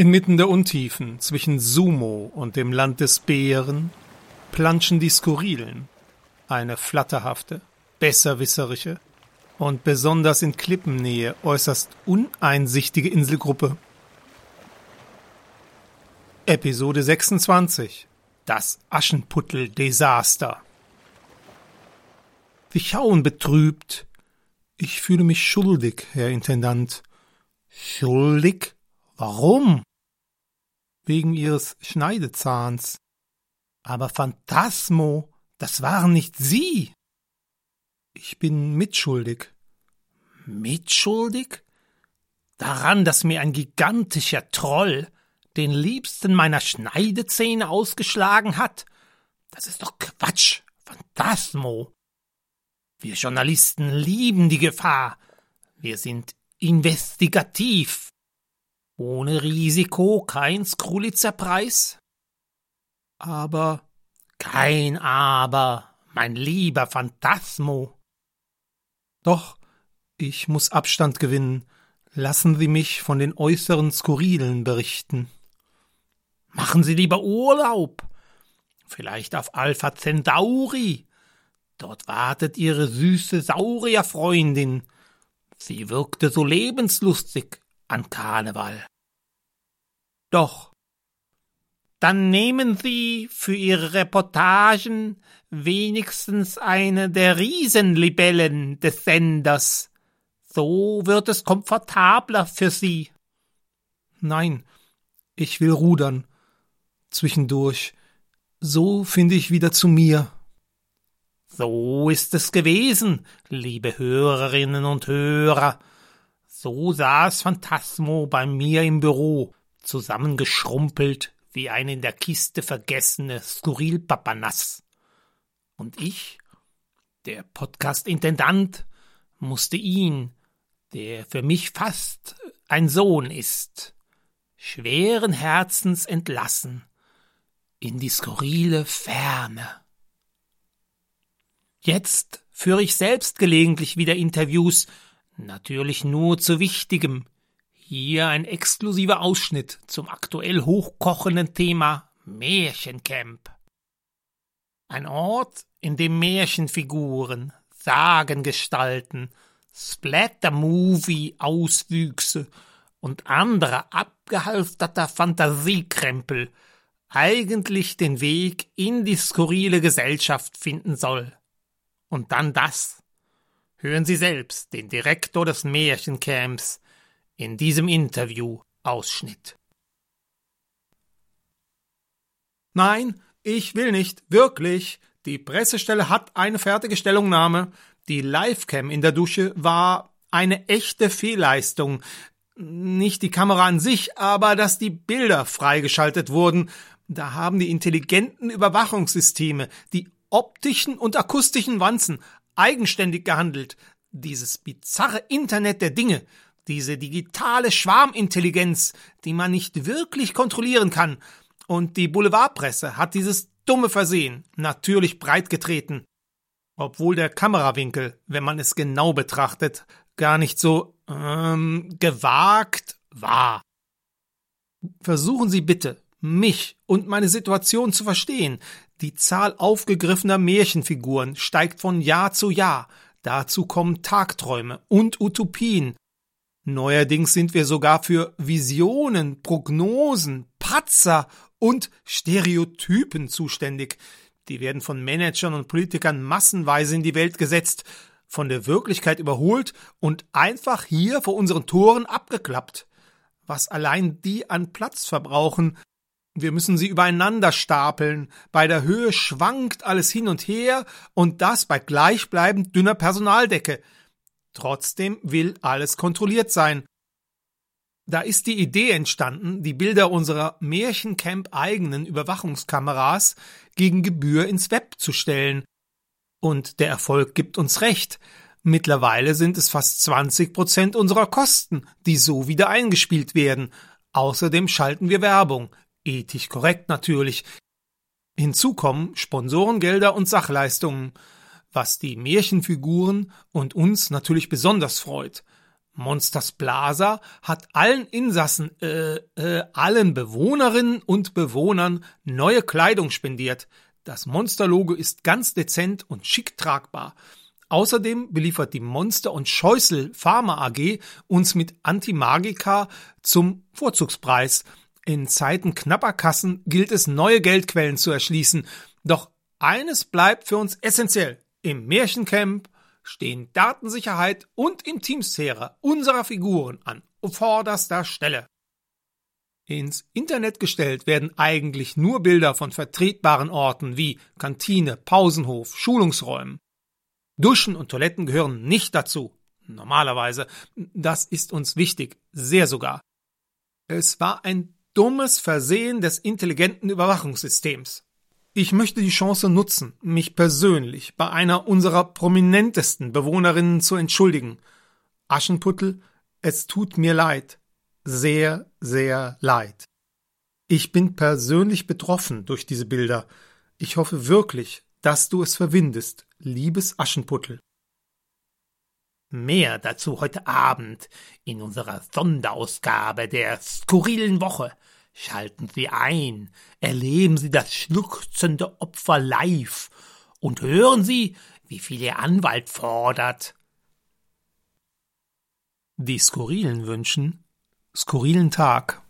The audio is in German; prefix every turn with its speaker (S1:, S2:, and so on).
S1: Inmitten der Untiefen zwischen Sumo und dem Land des Bären planschen die Skurrilen, eine flatterhafte, besserwisserische und besonders in Klippennähe äußerst uneinsichtige Inselgruppe. Episode 26 Das Aschenputtel-Desaster Wir schauen betrübt. Ich fühle mich schuldig, Herr Intendant. Schuldig? Warum? Wegen ihres Schneidezahns. Aber Phantasmo, das waren nicht Sie. Ich bin mitschuldig. Mitschuldig? Daran, dass mir ein gigantischer Troll den liebsten meiner Schneidezähne ausgeschlagen hat? Das ist doch Quatsch, Phantasmo. Wir Journalisten lieben die Gefahr. Wir sind investigativ. Ohne Risiko kein Skrulitzer Preis? Aber kein Aber, mein lieber Phantasmo. Doch, ich muss Abstand gewinnen. Lassen Sie mich von den äußeren Skurrilen berichten. Machen Sie lieber Urlaub. Vielleicht auf Alpha Centauri. Dort wartet Ihre süße Saurierfreundin. Sie wirkte so lebenslustig an Karneval. Doch. Dann nehmen Sie für Ihre Reportagen wenigstens eine der Riesenlibellen des Senders. So wird es komfortabler für Sie. Nein, ich will rudern. Zwischendurch. So finde ich wieder zu mir. So ist es gewesen, liebe Hörerinnen und Hörer. So saß Phantasmo bei mir im Büro zusammengeschrumpelt wie ein in der Kiste vergessene Skurrilpapanass. Und ich, der Podcast-Intendant, musste ihn, der für mich fast ein Sohn ist, schweren Herzens entlassen in die skurrile Ferne. Jetzt führe ich selbst gelegentlich wieder Interviews, natürlich nur zu Wichtigem, hier ein exklusiver Ausschnitt zum aktuell hochkochenden Thema Märchencamp. Ein Ort, in dem Märchenfiguren, Sagengestalten, Splatter-Movie-Auswüchse und anderer abgehalfterter Fantasiekrempel eigentlich den Weg in die skurrile Gesellschaft finden soll. Und dann das. Hören Sie selbst den Direktor des Märchencamps, in diesem Interview Ausschnitt. Nein, ich will nicht, wirklich. Die Pressestelle hat eine fertige Stellungnahme. Die Livecam in der Dusche war eine echte Fehlleistung. Nicht die Kamera an sich, aber dass die Bilder freigeschaltet wurden. Da haben die intelligenten Überwachungssysteme, die optischen und akustischen Wanzen, eigenständig gehandelt. Dieses bizarre Internet der Dinge, diese digitale Schwarmintelligenz, die man nicht wirklich kontrollieren kann. Und die Boulevardpresse hat dieses dumme Versehen natürlich breitgetreten. Obwohl der Kamerawinkel, wenn man es genau betrachtet, gar nicht so ähm, gewagt war. Versuchen Sie bitte, mich und meine Situation zu verstehen. Die Zahl aufgegriffener Märchenfiguren steigt von Jahr zu Jahr. Dazu kommen Tagträume und Utopien, Neuerdings sind wir sogar für Visionen, Prognosen, Patzer und Stereotypen zuständig. Die werden von Managern und Politikern massenweise in die Welt gesetzt, von der Wirklichkeit überholt und einfach hier vor unseren Toren abgeklappt. Was allein die an Platz verbrauchen, wir müssen sie übereinander stapeln. Bei der Höhe schwankt alles hin und her und das bei gleichbleibend dünner Personaldecke. Trotzdem will alles kontrolliert sein. Da ist die Idee entstanden, die Bilder unserer Märchencamp eigenen Überwachungskameras gegen Gebühr ins Web zu stellen. Und der Erfolg gibt uns recht. Mittlerweile sind es fast 20 Prozent unserer Kosten, die so wieder eingespielt werden. Außerdem schalten wir Werbung. Ethisch korrekt natürlich. Hinzu kommen Sponsorengelder und Sachleistungen was die Märchenfiguren und uns natürlich besonders freut. Monsters Plaza hat allen Insassen, äh, äh, allen Bewohnerinnen und Bewohnern neue Kleidung spendiert. Das Monsterlogo ist ganz dezent und schick tragbar. Außerdem beliefert die Monster und Scheußel Pharma AG uns mit Antimagika zum Vorzugspreis. In Zeiten knapper Kassen gilt es, neue Geldquellen zu erschließen. Doch eines bleibt für uns essentiell. Im Märchencamp stehen Datensicherheit und Intimsphäre unserer Figuren an vorderster Stelle. Ins Internet gestellt werden eigentlich nur Bilder von vertretbaren Orten wie Kantine, Pausenhof, Schulungsräumen. Duschen und Toiletten gehören nicht dazu. Normalerweise. Das ist uns wichtig. Sehr sogar. Es war ein dummes Versehen des intelligenten Überwachungssystems. Ich möchte die Chance nutzen, mich persönlich bei einer unserer prominentesten Bewohnerinnen zu entschuldigen. Aschenputtel, es tut mir leid. Sehr, sehr leid. Ich bin persönlich betroffen durch diese Bilder. Ich hoffe wirklich, dass du es verwindest, liebes Aschenputtel.
S2: Mehr dazu heute Abend in unserer Sonderausgabe der skurrilen Woche. Schalten Sie ein, erleben Sie das schluchzende Opfer live und hören Sie, wie viel Ihr Anwalt fordert.
S1: Die Skurrilen wünschen skurrilen Tag.